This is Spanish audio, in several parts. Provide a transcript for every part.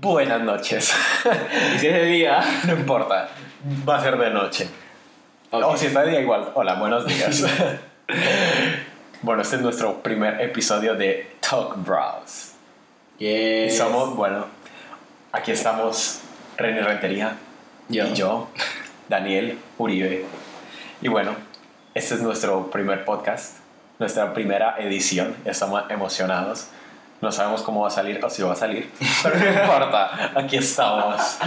Buenas noches. Y si es de día, No importa, va a ser de noche. ok. O si está de día igual. Hola, buenos días. bueno, este es nuestro primer episodio de Talk Bros. Y Yes. somos, bueno, aquí estamos René Rentería Yo. y yo, Daniel Uribe. Y bueno, este es nuestro primer podcast, nuestra primera edición. Estamos emocionados. No sabemos cómo va a salir o si va a salir, pero no importa, aquí estamos.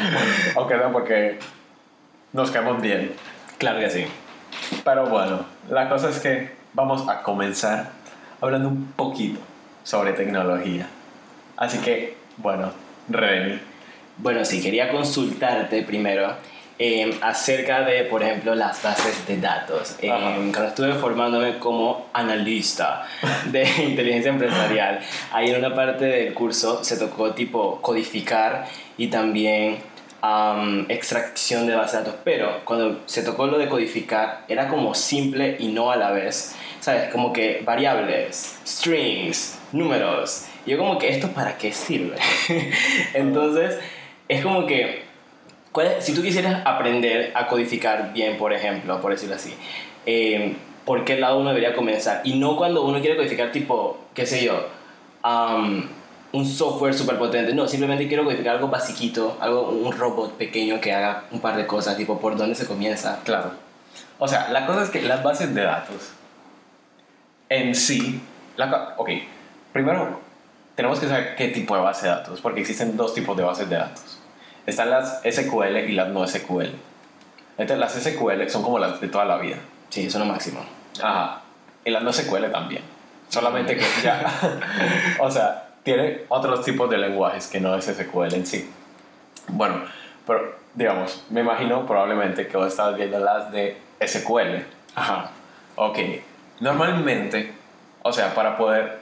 Aunque no, porque nos caemos bien. Claro que sí. Pero bueno, la cosa es que vamos a comenzar hablando un poquito sobre tecnología. Así que, bueno, Reni, Bueno, sí, quería consultarte primero eh, acerca de, por ejemplo, las bases de datos. Eh, cuando estuve formándome como analista de inteligencia empresarial, ahí en una parte del curso se tocó tipo codificar y también am, extracción de bases de datos. Pero cuando se tocó lo de codificar, era como simple y no a la vez. ¿Sabes? Como que variables, strings, números. Yo como que, ¿esto para qué sirve? Entonces, es como que, ¿cuál si tú quisieras aprender a codificar bien, por ejemplo, por decirlo así, eh, ¿por qué lado uno debería comenzar? Y no cuando uno quiere codificar tipo, qué sé yo, am, un software súper potente. No, simplemente quiero codificar algo basiquito, algo, un robot pequeño que haga un par de cosas, tipo, ¿por dónde se comienza? claro. O sea, la cosa es que las bases de datos en sí, la, ok, primero tenemos que saber qué tipo de base de datos, porque existen dos tipos de bases de datos. Están las SQL y las no SQL. Entonces, las SQL son como las de toda la vida. Sí, eso es lo máximo. Ajá. Y las no SQL también. Solamente que ya. o sea, tiene otros tipos de lenguajes que no es SQL en sí. Bueno, pero digamos, me imagino probablemente que vos estás viendo las de SQL. Ajá. Ok. Normalmente, o sea, para poder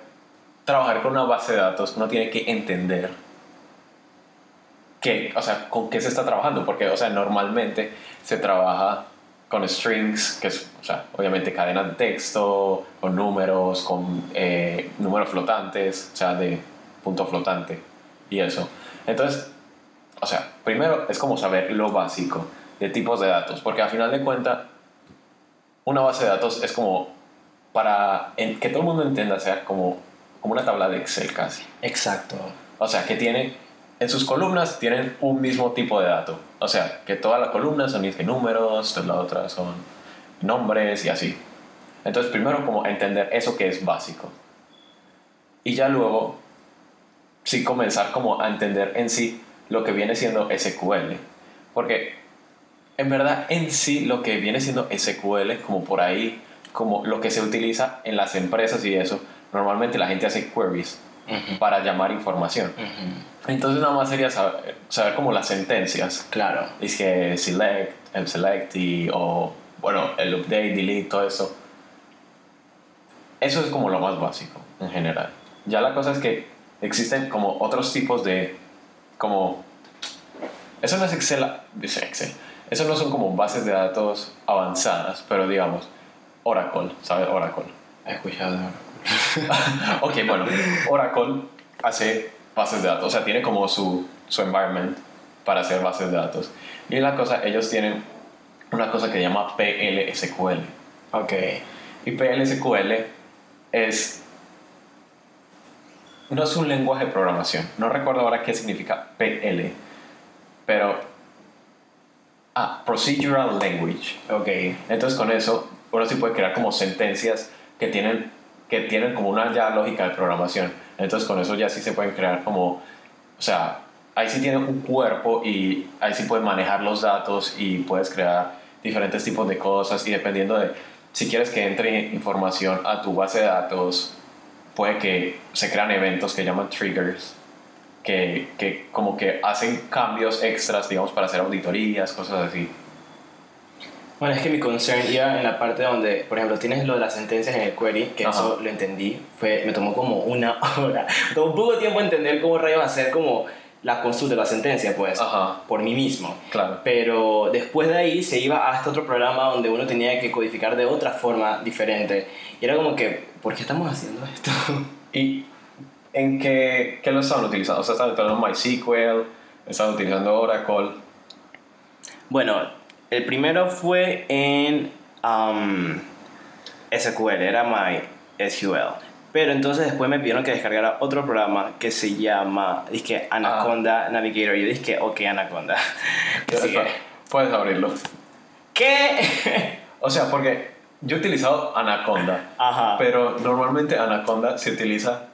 trabajar con una base de datos, uno tiene que entender qué, o sea, con qué se está trabajando, porque, o sea, normalmente se trabaja con strings, que es, o sea, obviamente cadenas de texto, con números, con eh, números flotantes, o sea, de punto flotante y eso. Entonces, o sea, primero es como saber lo básico de tipos de datos, porque al final de cuentas, una base de datos es como para que todo el mundo entienda, sea como, como una tabla de Excel casi. Exacto. O sea, que tiene, en sus columnas tienen un mismo tipo de dato. O sea, que todas las columnas son que números, las otras son nombres y así. Entonces, primero como entender eso que es básico. Y ya luego, sí comenzar como a entender en sí lo que viene siendo SQL. Porque en verdad en sí lo que viene siendo SQL, como por ahí, como lo que se utiliza en las empresas y eso, normalmente la gente hace queries Ujú. para llamar información. Ujú. Entonces nada más sería saber, saber como las sentencias. Claro. Es que select, el select y, o bueno, el update, delete, todo eso. Eso es como lo más básico en general. Ya la cosa es que existen como otros tipos de, como, eso no es Excel, dice Excel, eso no son como bases de datos avanzadas, pero digamos, Oracle, ¿sabes? Oracle. He escuchado. ok, bueno, Oracle hace bases de datos, o sea, tiene como su, su environment para hacer bases de datos. Y la cosa, ellos tienen una cosa que se llama PLSQL. Ok. Y PLSQL es... No es un lenguaje de programación. No recuerdo ahora qué significa PL. Pero... Ah, Procedural Language. Ok. Entonces con eso uno sí puede crear como sentencias que tienen, que tienen como una ya lógica de programación. Entonces con eso ya sí se pueden crear como, o sea, ahí sí tiene un cuerpo y ahí sí puedes manejar los datos y puedes crear diferentes tipos de cosas y dependiendo de si quieres que entre información a tu base de datos, puede que se crean eventos que llaman triggers. Que, que como que hacen cambios extras, digamos, para hacer auditorías, cosas así. Bueno, es que mi concern iba en la parte donde, por ejemplo, tienes lo de las sentencias en el query, que Ajá. eso lo entendí, fue, me tomó como una hora. Me tomó poco tiempo entender cómo rayos hacer como la consulta, la sentencia, pues, Ajá. por mí mismo. Claro. Pero después de ahí se iba a este otro programa donde uno tenía que codificar de otra forma diferente. Y era como que, ¿por qué estamos haciendo esto? Y ¿en qué, qué lo estaban utilizando? O sea, estaban utilizando MySQL, estaban utilizando Oracle. Bueno, el primero fue en um, SQL, era MySQL. Pero entonces después me pidieron que descargara otro programa que se llama, dije, Anaconda Navigator. Yo dije, ok, Anaconda. Puedes abrirlo. ¿Qué? O sea, porque yo he utilizado Anaconda, Ajá. pero normalmente Anaconda se utiliza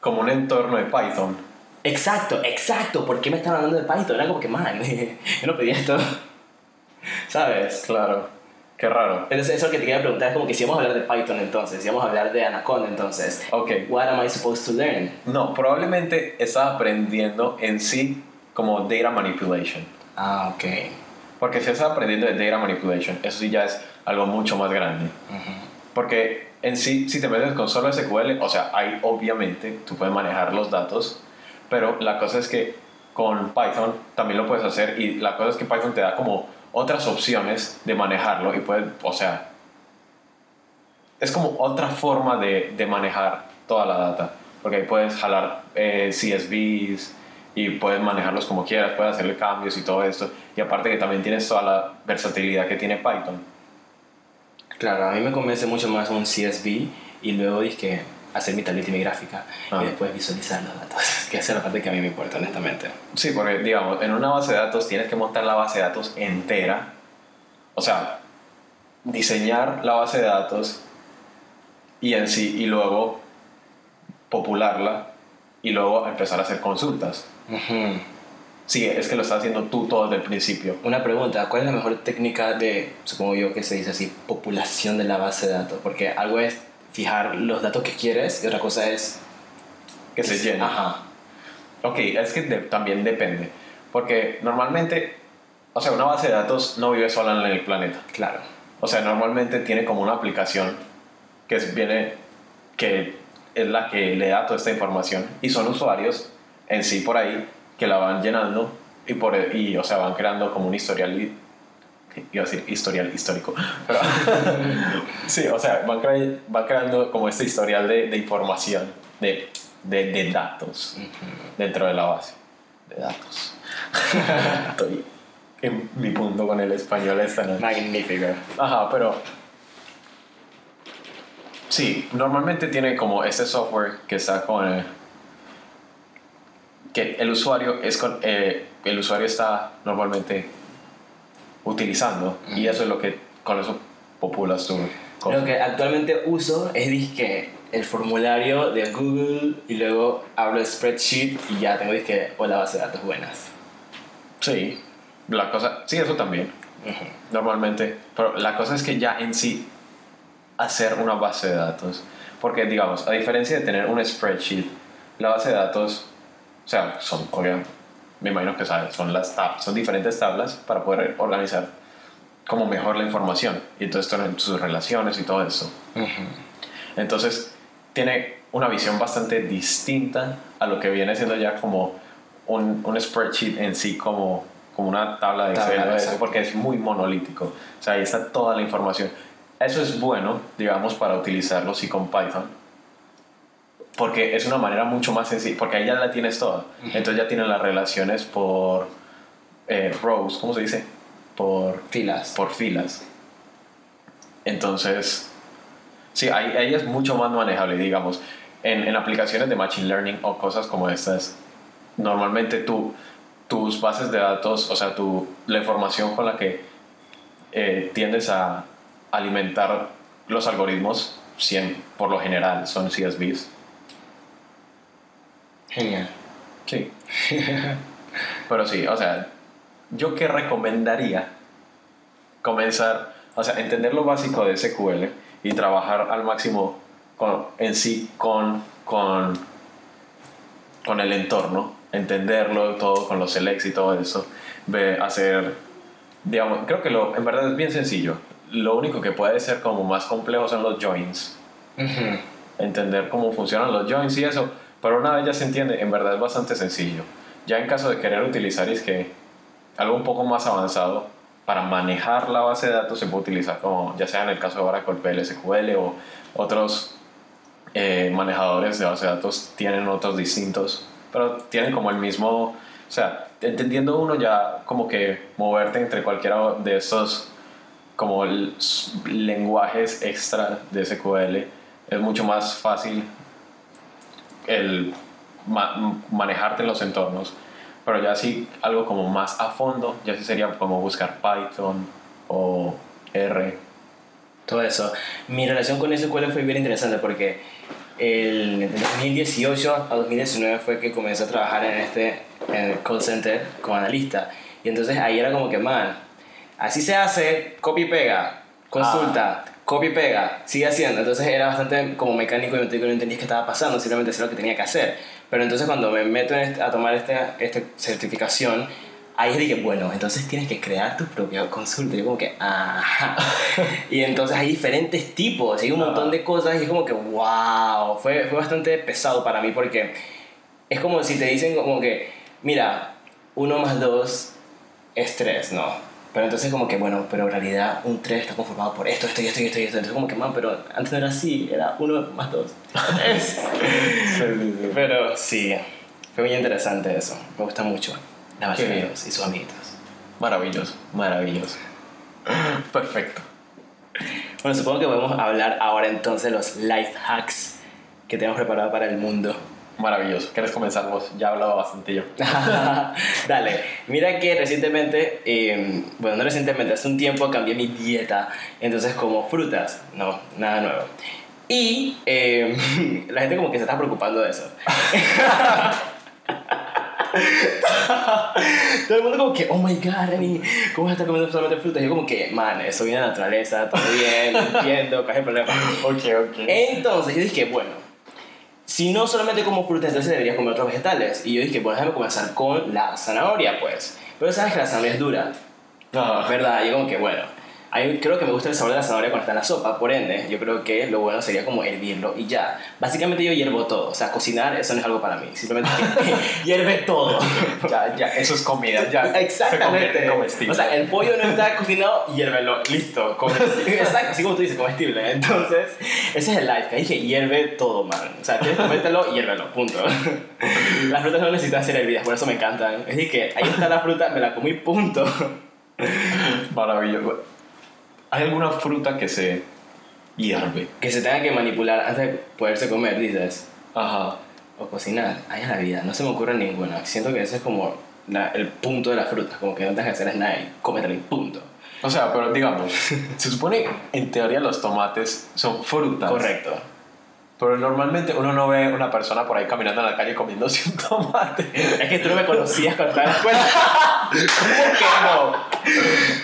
como un entorno de Python. Exacto, exacto. ¿Por qué me están hablando de Python? Era como que, man, yo no pedí esto. ¿Sabes? Claro, qué raro. Entonces, eso que te quería preguntar es como que si vamos a hablar de Python entonces, si vamos a hablar de Anaconda entonces, Ok, what am I supposed to learn? no, probablemente estaba aprendiendo en sí como data manipulation. Ah, ok. Porque si estás aprendiendo de data manipulation, eso sí ya es algo mucho más grande. Porque en sí, si te metes con solo SQL, o sea, ahí obviamente tú puedes manejar los datos, pero la cosa es que con Python también lo puedes hacer y la cosa es que Python te da como otras opciones de manejarlo y puedes, o sea, es como otra forma de, de manejar toda la data, porque ahí puedes jalar eh, CSVs y puedes manejarlos como quieras, puedes hacerle cambios y todo esto, y aparte que también tienes toda la versatilidad que tiene Python. Claro, a mí me convence mucho más un CSV y luego que hacer mi tableta y mi gráfica Ah. y después visualizar los datos, que esa es la parte que a mí me importa honestamente. Sí, porque digamos, en una base de datos tienes que montar la base de datos entera. O sea, diseñar la base de datos y en sí, y luego popularla y luego empezar a hacer consultas. Ujú. Sí, es que lo estás haciendo tú todo desde el principio. Una pregunta, ¿cuál es la mejor técnica de, supongo yo que se dice así, populación de la base de datos? Porque algo es fijar los datos que quieres y otra cosa es... Que se llene. Ajá. Ok, es que de- también depende. Porque normalmente, o sea, una base de datos no vive sola en el planeta. Claro. O sea, normalmente tiene como una aplicación que es- viene, que es la que le da toda esta información y son usuarios en sí por ahí que la van llenando y, por, y o sea, van creando como un historial, iba a decir historial histórico, pero sí, o sea, van, cre- van creando como este historial de, de información, de, de, de datos dentro de la base de datos. Estoy en mi punto con el español esta noche. Magnífico. Ajá, pero. Sí, normalmente tiene como este software que está con. eh, que el usuario es con. eh, el usuario está normalmente utilizando y eso es lo que. con eso populas cosa. Lo que actualmente uso es disque el formulario de Google y luego hablo de spreadsheet y ya tengo disque o la base de datos buenas. Sí, la cosa. Sí, eso también. normalmente. Pero la cosa es que ya en sí hacer una base de datos, porque digamos, a diferencia de tener un spreadsheet, la base de datos, o sea, son, obviamente, me imagino que sabes, son las tablas, son diferentes tablas para poder organizar como mejor la información y entonces sus relaciones y todo eso. Entonces, tiene una visión bastante distinta a lo que viene siendo ya como un, un spreadsheet en sí, como, como una tabla de Tabla, Excel, porque es muy monolítico. O sea, ahí está toda la información. Eso es bueno, digamos, para utilizarlo sí con Python. Porque es una manera mucho más sencilla, porque ahí ya la tienes toda. Entonces ya tienes las relaciones por eh, rows, ¿cómo se dice? Por Filas. por filas. Entonces, sí, ahí, ahí es mucho más manejable, digamos. En, en aplicaciones de Machine Learning o cosas como estas, normalmente tú, tus bases de datos, o sea, tu, la información con la que eh, tiendes a alimentar los algoritmos, 100, por lo general son CSVs. Genial. Sí. Pero sí, o sea, yo que recomendaría comenzar, o sea, entender lo básico de SQL y trabajar al máximo con, en sí con, con, con el entorno, entenderlo todo con los selects y todo eso, ve, hacer, digamos, creo que lo, en verdad es bien sencillo. Lo único que puede ser como más complejo son los joins Ujú. entender cómo funcionan los joins y eso, pero una vez ya se entiende, en verdad es bastante sencillo. Ya en caso de querer utilizar es que algo un poco más avanzado para manejar la base de datos se puede utilizar como ya sea en el caso de Oracle PLSQL o otros eh, manejadores de base de datos tienen otros distintos, pero tienen como el mismo, o sea, entendiendo uno ya como que moverte entre cualquiera de estos como lenguajes extra de SQL es mucho más fácil el ma- manejarte en los entornos. Pero ya sí, algo como más a fondo, ya sí sería como buscar Python o R. todo eso. Mi relación con SQL fue bien interesante porque el, de 2018 a 2019 fue que comencé a trabajar en este en el call center como analista. Y entonces ahí era como que, man, así se hace, copy y pega, consulta, copy y pega, sigue haciendo. Entonces era bastante como mecánico y no entendía qué estaba pasando, simplemente hacía lo que tenía que hacer. Pero entonces cuando me meto este- a tomar esta esta certificación, ahí dije, bueno, entonces tienes que crear tu propia consulta. Y yo como que, ajá. y entonces hay diferentes tipos, hay un montón de cosas y es como que, wow, fue, fue bastante pesado para mí porque es como si te dicen como que, mira, uno más dos es tres, ¿no? Pero entonces como que, bueno, pero en realidad un 3 está conformado por esto, esto y esto y esto y esto. Entonces como que, man, pero antes no era así, era uno más dos. Es- pero sí, fue muy interesante eso. Me gusta mucho la base de datos y sus amiguitos. Maravilloso, maravilloso. Perfecto. Bueno, supongo que podemos hablar ahora entonces de los life hacks que tenemos preparado para el mundo. Maravilloso. ¿Quieres comenzar vos? Ya he hablado bastante yo. Dale, mira que recientemente, eh, bueno, no recientemente, hace un tiempo cambié mi dieta, entonces como frutas, no, nada nuevo. Y eh, la gente como que se está preocupando de eso. Todo el mundo como que, oh my god, Reni, ¿cómo estar comiendo solamente frutas? Yo como que, man, eso viene de la naturaleza, todo bien, entiendo, ¿cuál es el problema? Ok, ok. Entonces yo dije, bueno, si no solamente como frutas, entonces debería comer otros vegetales. Y yo dije, bueno, déjame comenzar con la zanahoria, pues. Pero sabes que la zanahoria es dura, Ah, ¿verdad? Y yo como que, bueno, a mí creo que me gusta el sabor de la zanahoria cuando está en la sopa, por ende, yo creo que lo bueno sería como hervirlo y ya. Básicamente yo hiervo todo, o sea, cocinar eso no es algo para mí, simplemente hierve todo. ya, ya, eso es comida, ya. Exactamente. en comestible. O sea, el pollo no está cocinado, hiérvelo, listo. comestible. Exacto, así como tú dices, comestible. Entonces, ese es el life. Que dije, hierve todo, man. O sea, tienes que comértelo, hiérvelo, punto. Las frutas no necesitan ser hervidas, por eso me encantan. Es decir, que ahí está la fruta, me la comí, punto. Maravilloso. ¿Hay alguna fruta que se hierve? Que se tenga que manipular antes de poderse comer, dices. Ajá. O cocinar. Ahí es la vida, no se me ocurre ninguna. Siento que ese es como la- el punto de la fruta, como que no tengas que hacer nada y cómetela y punto. O sea, pero digamos, se supone en teoría los tomates son frutas. Correcto. Pero normalmente uno no ve una persona por ahí caminando en la calle comiéndose un tomate. Es que tú no me conocías cuando estaba en la escuela. ¿Cómo que no?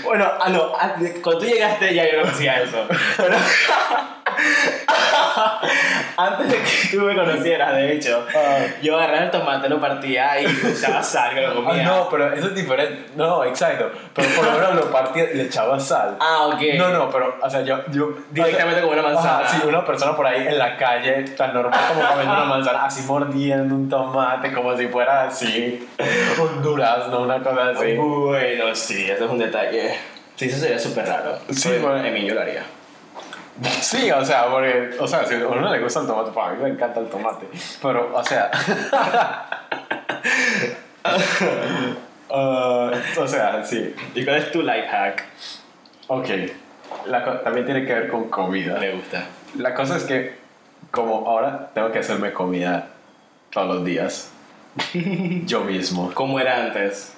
Bueno, ah, no, ah, cuando tú llegaste ya yo no conocía eso. Antes de que tú me conocieras, de hecho, yo agarraba el tomate, lo partía y le echaba sal, que lo Ah, comía. no, pero eso es diferente. No, exacto. Pero por lo menos lo partía y le echaba sal. Ah, ok. No, no, pero, o sea, yo. yo Directamente como una manzana. Ajá, sí, una persona por ahí en la calle, tan normal como comiendo una manzana, así mordiendo un tomate, como si fuera así, un durazno, una cosa así. Bueno, sí, eso es un detalle. Sí, eso sería súper raro. Sí, bueno. Yo lo haría. Sí, o sea, porque, o sea, si a uno le gusta el tomate, pues a mí me encanta el tomate. Pero, o sea. Ah, o sea, sí. ¿Y cuál es tu life hack? Ok. La también tiene que ver con comida. Me gusta. La cosa es que, como ahora tengo que hacerme comida todos los días, yo mismo. ¿Cómo era antes?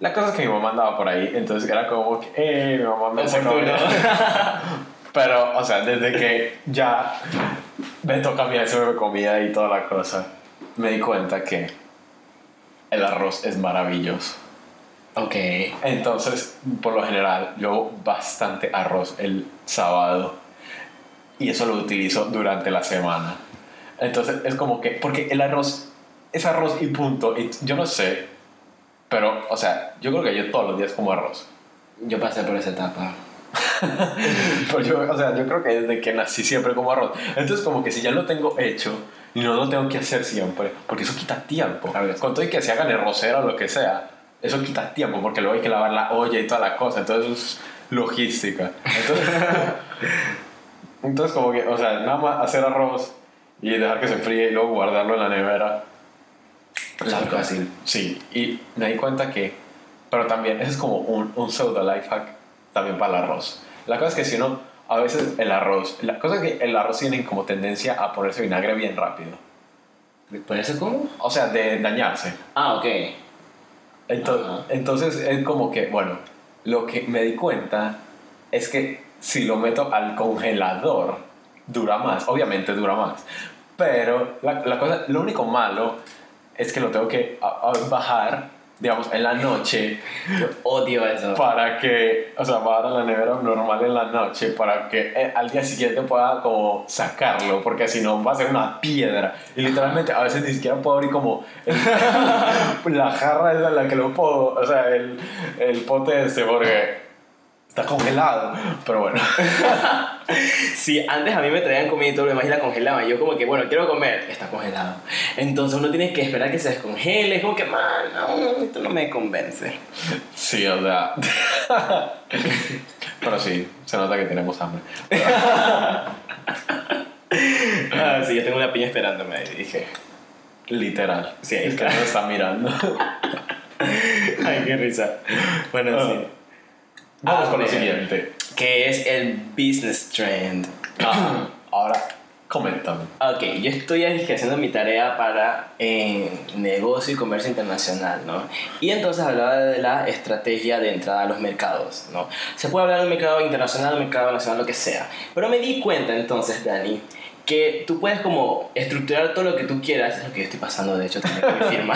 La cosa es que mi mamá andaba por ahí, entonces era como que, eh, mi mamá me hace comida. Pero, o sea, desde que ya me toca a mí hacerme comida y toda la cosa, me di cuenta que el arroz es maravilloso. Ok. Entonces, por lo general, yo hago bastante arroz el sábado y eso lo utilizo durante la semana. Entonces, es como que, porque el arroz es arroz y punto. Y yo no sé, pero, o sea, yo creo que yo todos los días como arroz. Yo pasé por esa etapa. Pero yo, o sea, yo creo que desde que nací siempre como arroz. Entonces, como que si ya lo tengo hecho y no lo tengo que hacer siempre, porque eso quita tiempo. Con todo y que se hagan el rosero o lo que sea, eso quita tiempo, porque luego hay que lavar la olla y toda la cosa. Entonces, eso es logística. Entonces, entonces como que, o sea, nada más hacer arroz y dejar que se enfríe y luego guardarlo en la nevera. Es muy fácil. Sí, y me di cuenta que, pero también, ese es como un, un pseudo life hack también para el arroz. La cosa es que si uno, a veces el arroz, la cosa es que el arroz tiene como tendencia a ponerse vinagre bien rápido. ¿Por eso cómo? O sea, de dañarse. Ah, ok. Entonces, es como que, bueno, lo que me di cuenta es que si lo meto al congelador, dura más, obviamente dura más. Pero la, la cosa, lo único malo es que lo tengo que a- a bajar, digamos, en la noche Odio eso. para que, o sea, bajar a la nevera normal en la noche para que eh, al día siguiente pueda como sacarlo, porque si no va a ser una piedra. Y literalmente a veces ni siquiera puedo abrir como el- la jarra en la que lo puedo, o sea, el, el pote este, porque está congelado. Pero bueno, Sí, antes a mí me traían comida y todo lo demás y la congelaban. Yo como que, bueno, quiero comer, está congelado. Entonces uno tiene que esperar que se descongele. Es como que, man, no, esto no me convence. sí, o sea. Pero sí, se nota que tenemos hambre. Ah, sí, yo tengo una piña esperándome. Y dije, Literal. Sí, es que claro. no está mirando. ay, qué risa. Bueno, Ah. sí. Vamos Ah, con lo siguiente. Que es el business trend. Ah, ahora, coméntame. Ok, yo estoy haciendo mi tarea para eh, negocio y comercio internacional, ¿no? Y entonces hablaba de la estrategia de entrada a los mercados, ¿no? Se puede hablar de un mercado internacional, un mercado nacional, lo que sea. Pero me di cuenta entonces, Dani, que tú puedes como estructurar todo lo que tú quieras, es lo que yo estoy pasando de hecho también con mi firma,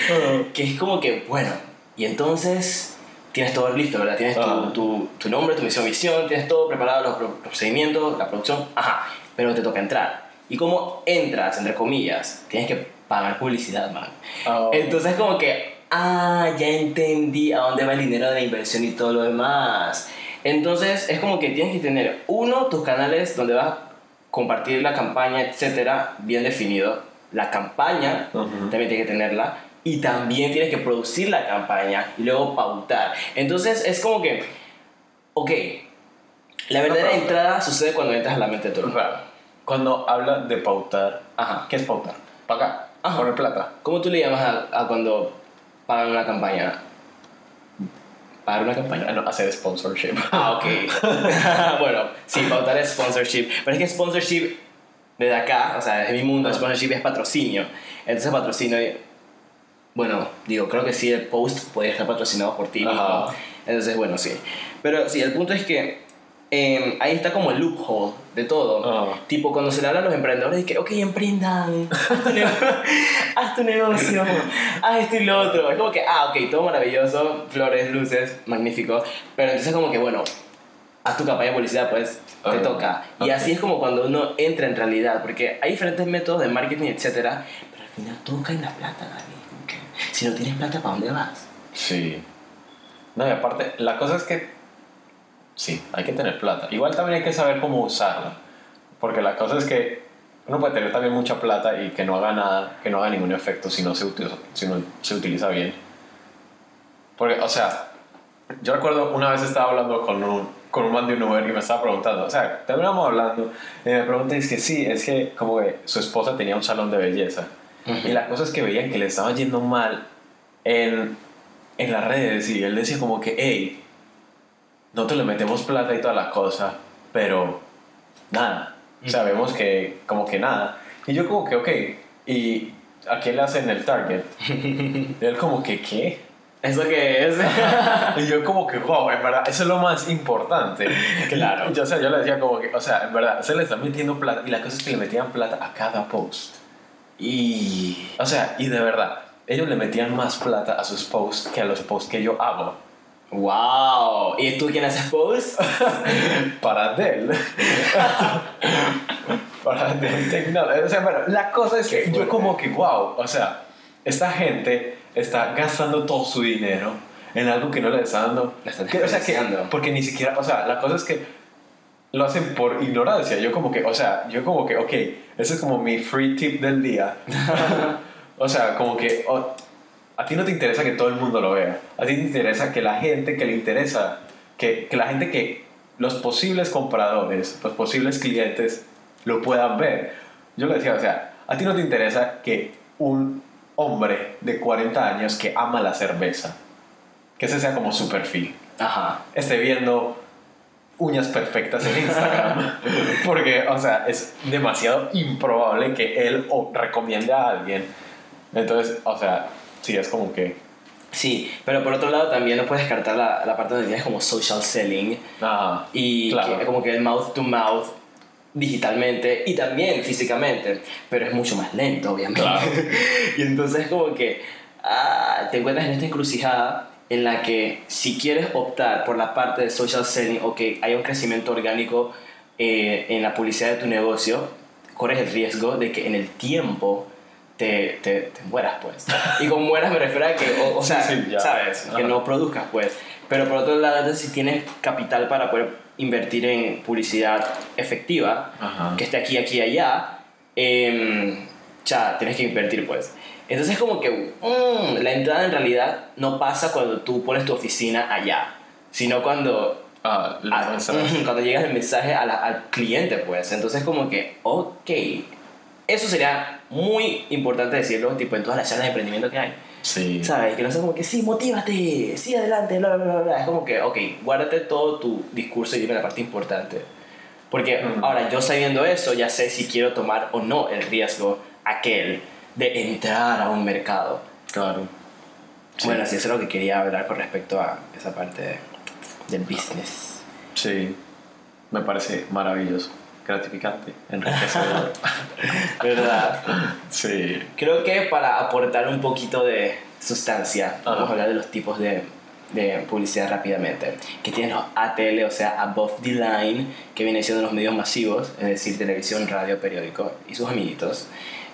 que es como que, bueno, y entonces tienes todo listo, ¿verdad? Tienes tu, Ah. tu, tu nombre, tu misión, visión, tienes todo preparado, los, pro- procedimientos, la producción, ajá, pero te toca entrar. ¿Y cómo entras, entre comillas? Tienes que pagar publicidad, man. Ah, Entonces como que, ah, ya entendí a dónde va el dinero de la inversión y todo lo demás. Entonces es como que tienes que tener, uno, tus canales donde vas a compartir la campaña, etcétera, bien definido. La campaña Ujú. también tienes que tenerla. Y también tienes que producir la campaña y luego pautar. Entonces es como que, ok, la verdadera pero- entrada sucede cuando entras a la mente de. Claro. Cuando habla de pautar, Ajá. ¿qué es pautar? Pagar. Ajá. Poner plata. ¿Cómo tú le llamas a, a cuando pagan una campaña? ¿Pagar una campaña? No, hacer sponsorship. Ah, ok. bueno, sí, pautar es sponsorship. Pero es que sponsorship, desde acá, o sea, desde mi mundo, Ah. sponsorship es patrocinio. Entonces, patrocinio, bueno, digo, creo que sí, el post puede estar patrocinado por ti. Entonces, bueno, sí. Pero sí, el punto es que eh, ahí está como el loophole de todo. Tipo, cuando se le habla a los emprendedores, es que, ok, emprendan, haz tu, negocio, haz tu negocio, haz esto y lo otro. Es como que, ah, ok, todo maravilloso, flores, luces, magnífico. Pero entonces, como que, bueno, haz tu campaña de publicidad, pues te Ah, toca. Y así es como cuando uno entra en realidad, porque hay diferentes métodos de marketing, etcétera, pero al final todo cae en la plata, Dani. Si no tienes plata, ¿para dónde vas? Sí. No, y aparte, la cosa es que sí, hay que tener plata. Igual también hay que saber cómo usarla. Porque la cosa es que uno puede tener también mucha plata y que no haga nada, que no haga ningún efecto si no se utiliza, si no se utiliza bien. Porque, o sea, yo recuerdo una vez estaba hablando con un, con un man de un Uber y me estaba preguntando, o sea, terminamos hablando y me pregunta, es que sí, es que como que su esposa tenía un salón de belleza. Y la cosa es que veían que le estaba yendo mal en, en las redes y él decía como que, hey, nosotros le metemos plata y toda la cosa, pero nada. Sabemos que como que nada. Y yo como que, ok, ¿y a quién le hacen el target? Y él como que, ¿qué? ¿Eso qué es? Y yo como que, wow, en verdad, eso es lo más importante. Claro. Yo, o sea, yo le decía como que, o sea, en verdad, se le está metiendo plata. Y la cosa es que le metían plata a cada post. Y... O sea, y de verdad, ellos le metían más plata a sus posts que a los posts que yo hago. ¡Wow! ¿Y tú quién haces post? Para Dell. Para Dell Technologies. O sea, bueno, la cosa es que yo como que, wow, o sea, esta gente está gastando todo su dinero en algo que no le está dando. La están que- o sea, que, porque ni siquiera, o sea, la cosa es que lo hacen por ignorancia. Yo como que, o sea, yo como que, ok, ese es como mi free tip del día. o sea, como que o- a ti no te interesa que todo el mundo lo vea. A ti te interesa que la gente que le interesa, que, que la gente que los posibles compradores, los posibles clientes lo puedan ver. yo le decía, o sea, a ti no te interesa que un hombre de 40 años que ama la cerveza, que ese sea como su perfil, Ajá. esté viendo uñas perfectas en Instagram. Porque, o sea, es demasiado improbable que él o recomiende a alguien. Entonces, o sea, sí, es como que... Sí, pero por otro lado también no puedes descartar la, la parte donde tienes como social selling Ah, y Claro. que, como que el mouth to mouth digitalmente y también físicamente, pero es mucho más lento, obviamente. Claro. y entonces como que ah, te encuentras en esta encrucijada en la que si quieres optar por la parte de social selling o que haya un crecimiento orgánico eh, en la publicidad de tu negocio, corres el riesgo de que en el tiempo te, te, te mueras, pues. Y con mueras me refiero a que, o, o sea, Sí, sí. ¿sabes? Que no produzcas, pues. Pero por otro lado, entonces, si tienes capital para poder invertir en publicidad efectiva, Ajá. que esté aquí, aquí y allá, eh, ya, tienes que invertir, pues. Entonces, como que mm, la entrada en realidad no pasa cuando tú pones tu oficina allá, sino cuando, Ah, a- cuando llega el mensaje a la- al cliente, pues. Entonces, como que, ok, eso sería muy importante decirlo, tipo, en todas las charlas de emprendimiento que hay. Sí. ¿Sabes? Que no sea como que sí, motívate, sí, adelante, bla, bla, bla, bla. Es como que, ok, guárdate todo tu discurso y dime la parte importante. Porque Mm. ahora yo sabiendo eso, ya sé si quiero tomar o no el riesgo aquel de entrar a un mercado. Claro. Sí. Bueno, sí, eso es lo que quería hablar con respecto a esa parte de- del business. Sí. Me parece maravilloso, gratificante, enriquecedor. ¿Verdad? sí. Creo que para aportar un poquito de sustancia, vamos a hablar de los tipos de, de publicidad rápidamente. Que tienen los ATL, o sea, Above the Line, que vienen siendo los medios masivos, es decir, televisión, radio, periódico y sus amiguitos.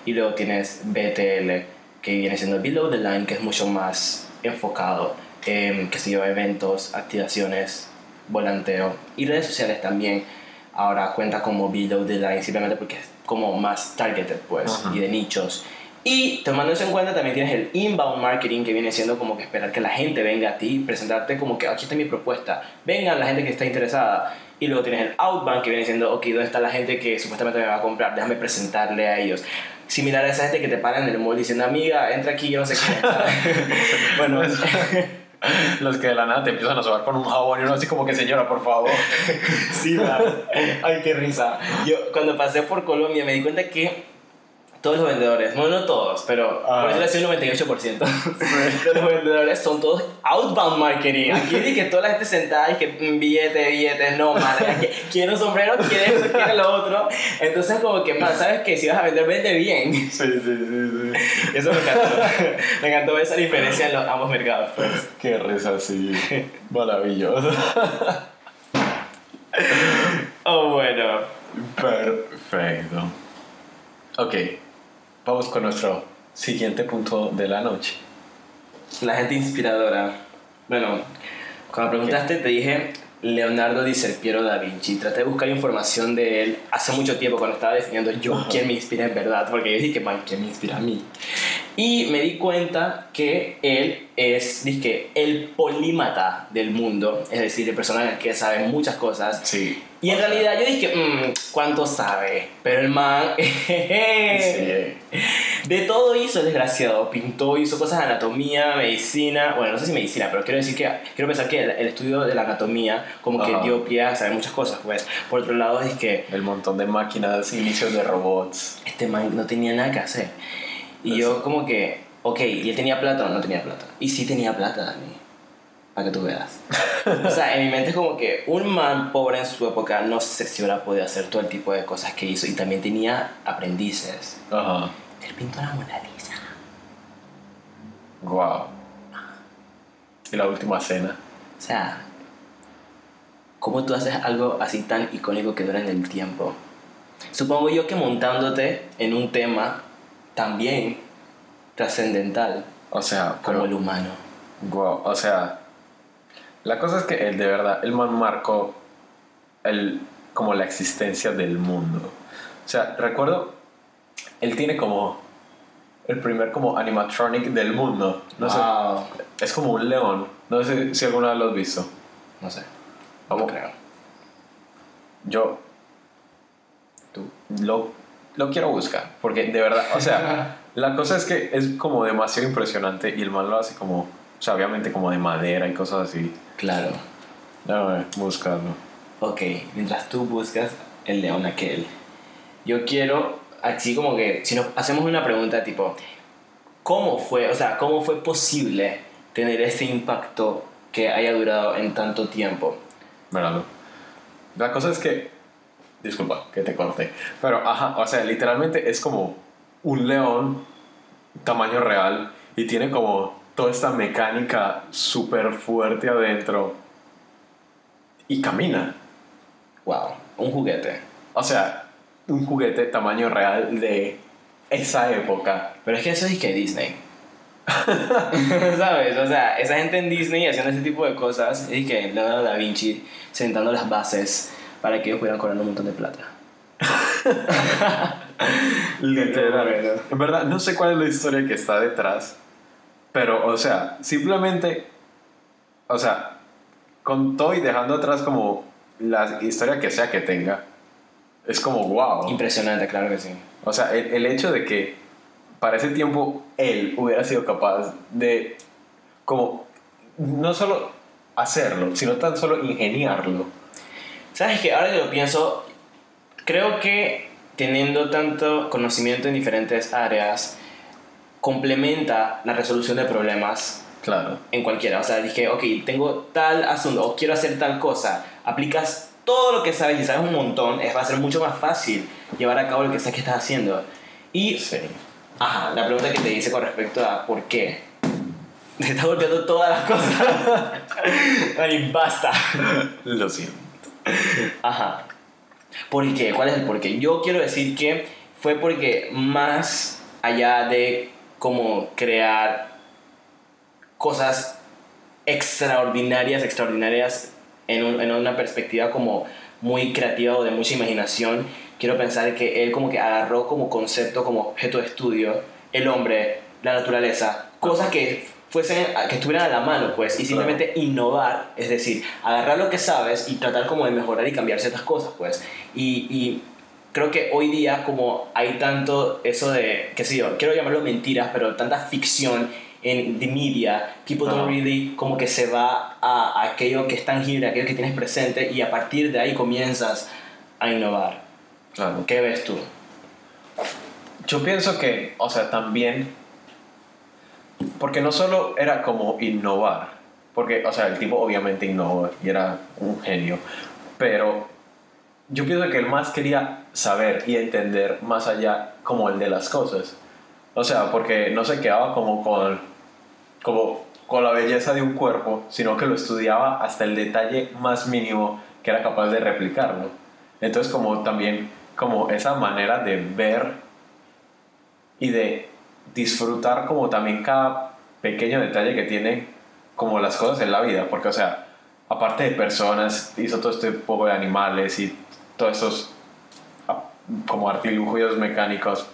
Y luego tienes BTL, que viene siendo Below the Line, que es mucho más enfocado en, qué sé yo, eventos, activaciones, volanteo y redes sociales también. Ahora cuenta como Below the Line simplemente porque es como más targeted, pues, Ajá. y de nichos. Y tomando eso en cuenta, también tienes el inbound marketing, que viene siendo como que esperar que la gente venga a ti, presentarte como que aquí está mi propuesta, vengan la gente que está interesada. Y luego tienes el outbound, que viene siendo, ok, ¿dónde está la gente que supuestamente me va a comprar? Déjame presentarle a ellos. Similar a esa gente que te paran en el mall diciendo, amiga, entra aquí, yo no sé qué. bueno, Los que de la nada te empiezan a sobar con un jabón y uno así como que, señora, por favor. Sí, man. Ay, qué risa. Yo cuando pasé por Colombia me di cuenta que todos los vendedores, bueno, no todos, pero Ah. por decirlo así, un 98% de los vendedores son todos outbound marketing. Aquí di que toda la gente sentada y que mm, billete, billetes, no, madre, aquí, quiere un sombrero, quiere esto, quiere lo otro. Entonces, como que, man, ¿sabes que Si vas a vender, vende bien. Sí, sí, sí, sí. Eso me encantó. me encantó ver esa diferencia en los ambos mercados. Pues. Qué risa, sí. Maravilloso. Oh, bueno. Perfecto. Ok, vamos con nuestro siguiente punto de la noche. La gente inspiradora. Bueno, cuando preguntaste te dije Leonardo di Serpiero da Vinci. Traté de buscar información de él hace mucho tiempo cuando estaba definiendo yo quién me inspira en verdad, porque yo dije, "Man, ¿quién me inspira a mí? Y me di cuenta que él es, dije, el polímata del mundo, es decir, el persona que sabe muchas cosas. Sí. Y en realidad yo dije, "Mm, ¿cuánto sabe? Pero el man, Sí. de todo hizo el desgraciado. Pintó, hizo cosas de anatomía, medicina. Bueno, no sé si medicina, pero quiero decir que quiero pensar que el, el estudio de la anatomía como que Ajá. dio pie a saber muchas cosas. Pues, por otro lado, es que El montón de máquinas, inicios de robots. este man no tenía nada que hacer. Y yo, como que, ok, ¿y él tenía plata o no tenía plata? Y sí tenía plata, Dani. Para que tú veas. o sea, en mi mente es como que un man pobre en su época no sé si hubiera podido hacer todo el tipo de cosas que hizo. Y también tenía aprendices. Ajá. Él pintó la Mona Lisa. Wow. Y la última cena. O sea, ¿cómo tú haces algo así tan icónico que dura en el tiempo? Supongo yo que montándote en un tema también trascendental O sea, como pero- el humano. Wow, o sea, la cosa es que él de verdad, el man marcó el, como la existencia del mundo. O sea, recuerdo, él tiene como el primer como animatronic del mundo. No Wow. sé, es como un león. No sé si alguna vez lo has visto. No sé. No creo. Yo Tú. lo lo quiero buscar, porque de verdad, o sea, la cosa es que es como demasiado impresionante y el man lo hace como, o sea, obviamente como de madera y cosas así. Claro. Déjame buscarlo. Ok, mientras tú buscas el león aquel, yo quiero, así como que, si nos hacemos una pregunta tipo, ¿cómo fue, o sea, cómo fue posible tener ese impacto que haya durado en tanto tiempo? ¿Verdad? La cosa es que, disculpa que te corté, pero ajá, o sea, literalmente es como un león tamaño real y tiene como toda esta mecánica súper fuerte adentro y camina. Wow, un juguete. O sea, un juguete tamaño real de esa época. Pero es que eso es que Disney. ¿Sabes? O sea, esa gente en Disney haciendo ese tipo de cosas, es que Leonardo da Vinci sentando las bases para que ellos pudieran cobrar un montón de plata. Literal. En verdad, no sé cuál es la historia que está detrás, pero, o sea, simplemente, o sea, con todo y dejando atrás como la historia que sea que tenga, es como wow. Impresionante, claro que sí. O sea, el, el hecho de que para ese tiempo él hubiera sido capaz de, como, no solo hacerlo, sino tan solo ingeniarlo. ¿Sabes qué? Ahora que lo pienso, creo que teniendo tanto conocimiento en diferentes áreas, complementa la resolución de problemas Claro. en cualquiera. O sea, dije, ok, tengo tal asunto o quiero hacer tal cosa. Aplicas todo lo que sabes y sabes un montón, es, va a ser mucho más fácil llevar a cabo lo que sabes que estás haciendo. Y, Sí. ajá, la pregunta que te hice con respecto a por qué. Te está golpeando todas las cosas. Ay, basta. Lo siento. Ajá. ¿Por qué? ¿Cuál es el por qué? Yo quiero decir que fue porque más allá de como crear cosas extraordinarias, extraordinarias en, un- en una perspectiva como muy creativa o de mucha imaginación, quiero pensar que él como que agarró como concepto, como objeto de estudio, el hombre, la naturaleza, cosas que fuesen, que estuvieran a la mano, pues, y simplemente innovar, es decir, agarrar lo que sabes y tratar como de mejorar y cambiar ciertas cosas, pues, y, y creo que hoy día como hay tanto eso de, qué sé yo, quiero llamarlo mentiras, pero tanta ficción en the media, people don't really como que se va a, a aquello que es tangible, aquello que tienes presente y a partir de ahí comienzas a innovar. Claro. ¿Qué ves tú? Yo pienso que, o sea, también, porque no solo era como innovar, porque, o sea, el tipo obviamente innovó y era un genio, pero yo pienso que él más quería saber y entender más allá como el de las cosas. O sea, porque no se quedaba como con, como con la belleza de un cuerpo, sino que lo estudiaba hasta el detalle más mínimo que era capaz de replicarlo. Entonces como también como esa manera de ver y de disfrutar como también cada pequeño detalle que tiene como las cosas en la vida, porque o sea, aparte de personas, hizo todo este poco de animales y todos estos ah, como artilugios mecánicos,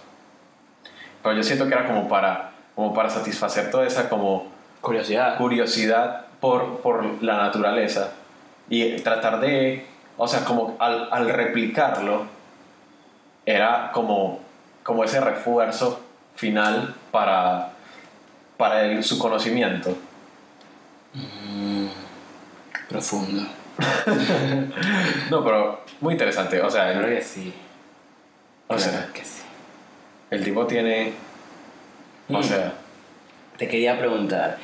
pero yo siento que era como para, como para satisfacer toda esa como Curiosidad. curiosidad por, por la naturaleza y tratar de, o sea, como al, al replicarlo, era como, como ese refuerzo final para, para el- su conocimiento. Mm, profundo. No, pero muy interesante, o sea, Creo el, que sí. o Claro sea, que sí. el tipo tiene, o Mm. sea, Te quería preguntar.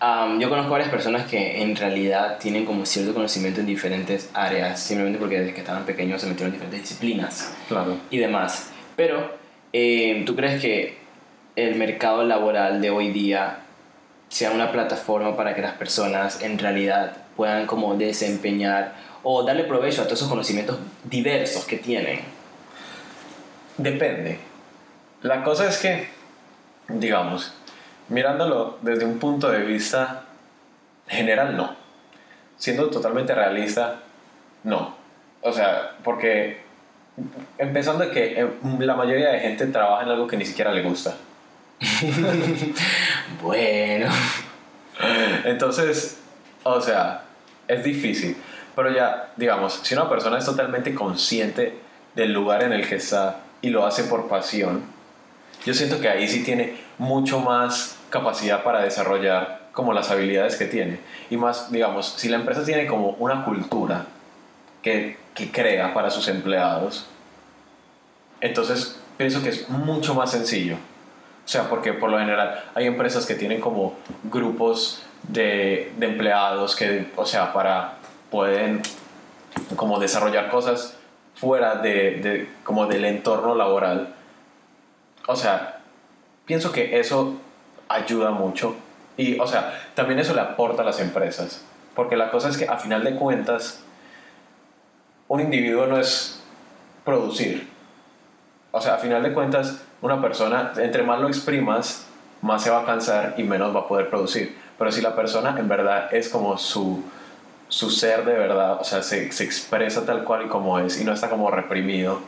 am, yo conozco varias personas que en realidad tienen como cierto conocimiento en diferentes áreas, simplemente porque desde que estaban pequeños se metieron en diferentes disciplinas claro. y demás. Pero, eh, ¿tú crees que el mercado laboral de hoy día sea una plataforma para que las personas en realidad puedan como desempeñar o darle provecho a todos esos conocimientos diversos que tienen? Depende. La cosa es que, digamos, mirándolo desde un punto de vista general, no. Siendo totalmente realista, no. O sea, porque empezando de que eh, la mayoría de gente trabaja en algo que ni siquiera le gusta. Bueno, Entonces, o sea, es difícil. Pero ya, digamos, si una persona es totalmente consciente del lugar en el que está y lo hace por pasión, yo siento que ahí sí tiene mucho más capacidad para desarrollar como las habilidades que tiene. Y más, digamos, si la empresa tiene como una cultura que, que crea para sus empleados, entonces pienso que es mucho más sencillo. O sea, porque por lo general hay empresas que tienen como grupos de, de empleados que, o sea, para pueden como desarrollar cosas fuera de, de, como del entorno laboral. O sea, pienso que eso ayuda mucho y, o sea, también eso le aporta a las empresas. Porque la cosa es que a final de cuentas, un individuo no es producir. O sea, a final de cuentas, una persona, entre más lo exprimas, más se va a cansar y menos va a poder producir. Pero si la persona en verdad es como su, su ser de verdad, o sea, se, se expresa tal cual y como es y no está como reprimido,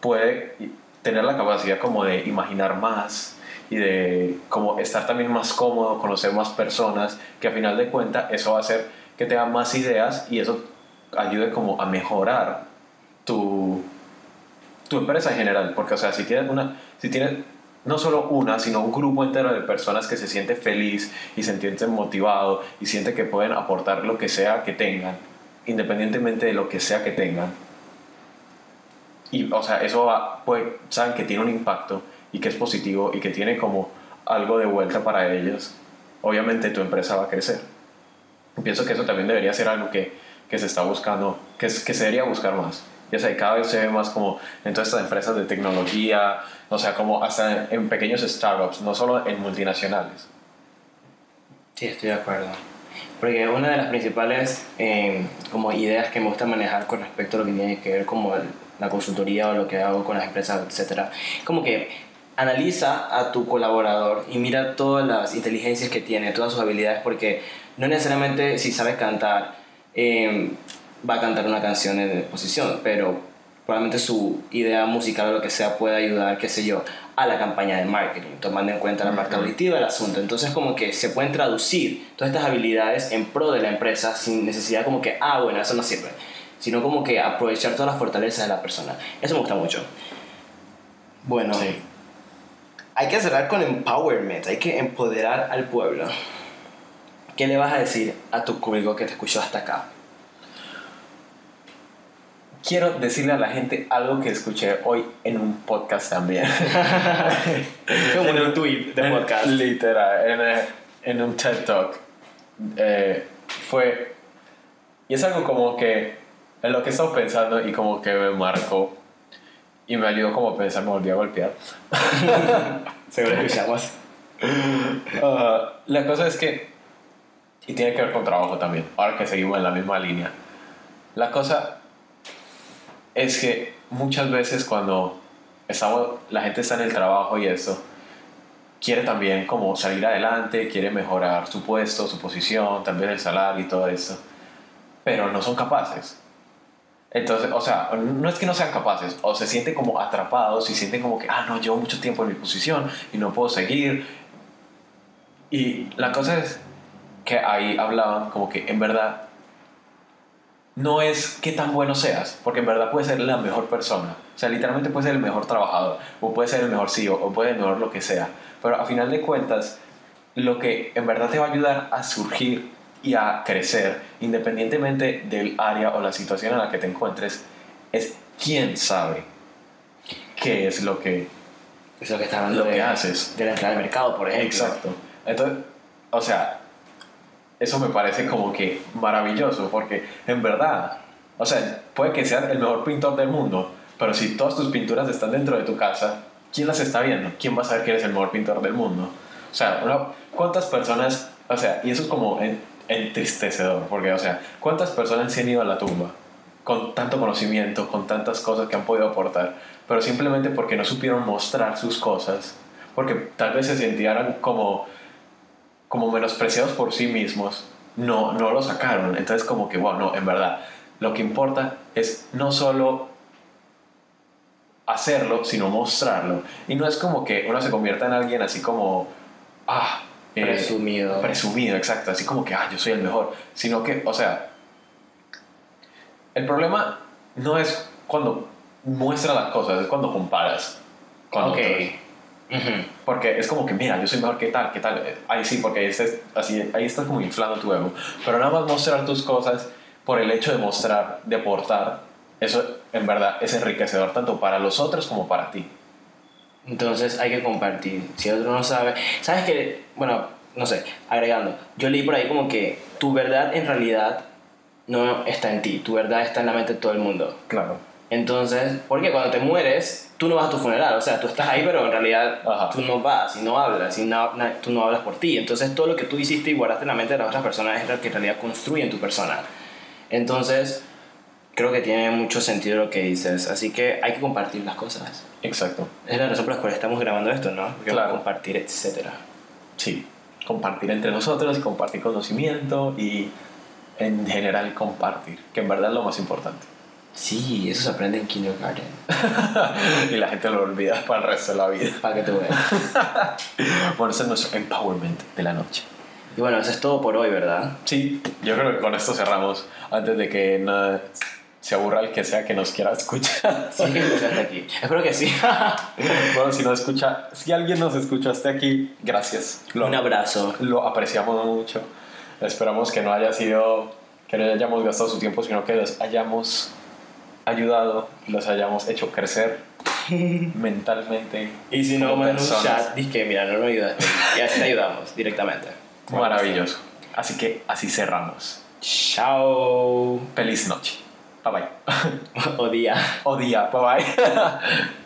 puede tener la capacidad como de imaginar más y de como estar también más cómodo, conocer más personas, que a final de cuentas eso va a hacer que tenga más ideas y eso ayude como a mejorar tu, tu empresa en general, porque o sea, si tienes una, si tienes no solo una, sino un grupo entero de personas que se siente feliz y se siente motivado y siente que pueden aportar lo que sea que tengan, independientemente de lo que sea que tengan. Y, o sea, eso va, pues, saben que tiene un impacto y que es positivo y que tiene como algo de vuelta para ellos. Obviamente tu empresa va a crecer. Pienso que eso también debería ser algo que, que se está buscando, que, que se debería buscar más. Ya sea, cada vez se ve más como en todas estas empresas de tecnología, o sea, como hasta en pequeños startups, no solo en multinacionales. Sí, estoy de acuerdo. Porque una de las principales eh, como ideas que me gusta manejar con respecto a lo que tiene que ver como la consultoría o lo que hago con las empresas, etcétera, como que analiza a tu colaborador y mira todas las inteligencias que tiene, todas sus habilidades, porque no necesariamente si sabe cantar eh, va a cantar una canción en exposición, pero probablemente su idea musical o lo que sea puede ayudar, qué sé yo, a la campaña de marketing, tomando en cuenta la parte auditiva del asunto. Entonces como que se pueden traducir todas estas habilidades en pro de la empresa sin necesidad como que, ah, bueno, eso no sirve, sino como que aprovechar todas las fortalezas de la persona. Eso me gusta mucho. Bueno, sí. hay que cerrar con empowerment, hay que empoderar al pueblo. ¿Qué le vas a decir a tu público que te escuchó hasta acá? quiero decirle a la gente algo que escuché hoy en un podcast también. Como en un tweet de podcast. Literal, en, eh, en, un TED Talk. Eh, fue. Y es algo como que. En lo que he estado pensando y como que me marcó. Y me ayudó como a pensar, me volví a golpear. Seguro escuchamos. Uh, la cosa es que. Y tiene que ver con trabajo también. Ahora que seguimos en la misma línea. La cosa es que muchas veces cuando estamos, la gente está en el trabajo y eso, quiere también como salir adelante, quiere mejorar su puesto, su posición, también el salario y todo eso, pero no son capaces. Entonces, o sea, no es que no sean capaces, o se sienten como atrapados y sienten como que, ah, no, llevo mucho tiempo en mi posición y no puedo seguir. Y la cosa es que ahí hablaban como que en verdad no es qué tan bueno seas, porque en verdad puedes ser la mejor persona. O sea, literalmente puedes ser el mejor trabajador, o puedes ser el mejor CEO, o puedes ser mejor lo que sea. Pero a final de cuentas, lo que en verdad te va a ayudar a surgir y a crecer, independientemente del área o la situación en la que te encuentres, es quién sabe qué es lo que, es lo que, está hablando lo que haces. De la entrada al mercado, por ejemplo. Exacto. Entonces, o sea, eso me parece como que maravilloso, porque en verdad, o sea, puede que seas el mejor pintor del mundo, pero si todas tus pinturas están dentro de tu casa, ¿quién las está viendo? ¿Quién va a saber que eres el mejor pintor del mundo? O sea, ¿cuántas personas, o sea, y eso es como entristecedor, porque, o sea, ¿cuántas personas se han ido a la tumba con tanto conocimiento, con tantas cosas que han podido aportar, pero simplemente porque no supieron mostrar sus cosas, porque tal vez se sintieran como como menospreciados por sí mismos, no, no lo sacaron. Entonces como que, bueno, no, en verdad, lo que importa es no solo hacerlo, sino mostrarlo. Y no es como que uno se convierta en alguien así como, ah, eh, presumido. Presumido, exacto, así como que, ah, yo soy el mejor. Sino que, o sea, el problema no es cuando muestra las cosas, es cuando comparas con Ok. otros. Porque es como que, mira, yo soy mejor que tal, que tal. Ahí sí, porque ahí estás, así, ahí estás como inflando tu ego. Pero nada más mostrar tus cosas por el hecho de mostrar, de aportar, eso en verdad es enriquecedor tanto para los otros como para ti. Entonces hay que compartir. Si otro no sabe. ¿Sabes que Bueno, no sé, agregando. Yo leí por ahí como que tu verdad en realidad no está en ti. Tu verdad está en la mente de todo el mundo. Claro. Entonces, porque cuando te mueres, tú no vas a tu funeral. O sea, tú estás ahí, pero en realidad Ajá. tú no vas y no hablas y no- tú no hablas por ti. Entonces, todo lo que tú hiciste y guardaste en la mente de las otras personas es lo que en realidad construyen tu persona. Entonces, creo que tiene mucho sentido lo que dices. Así que hay que compartir las cosas. Exacto. Es la razón por la cual estamos grabando esto, ¿no? Porque Claro. compartir, etcétera. Sí. Compartir entre nosotros y compartir conocimiento y en general compartir, que en verdad es lo más importante. Sí, eso se aprende en kindergarten. y la gente lo olvida para el resto de la vida. Para que tú veas. Bueno, ese es nuestro empowerment de la noche. Y bueno, eso es todo por hoy, ¿verdad? Sí, yo creo que con esto cerramos antes de que nada se aburra el que sea que nos quiera escuchar. Sí, que escuchaste aquí. Espero que sí. bueno, si nos escucha, si alguien nos escucha hasta aquí, gracias. Lo, Un abrazo. lo apreciamos mucho. Esperamos que no haya sido, que no hayamos gastado su tiempo, sino que los hayamos ayudado, los hayamos hecho crecer mentalmente. Y si no, manda un chat, que mira, no me ayudaste. Y así te ayudamos directamente. Maravilloso. Así que así cerramos. Chao. Feliz noche. Bye bye. O día. o día. Bye bye.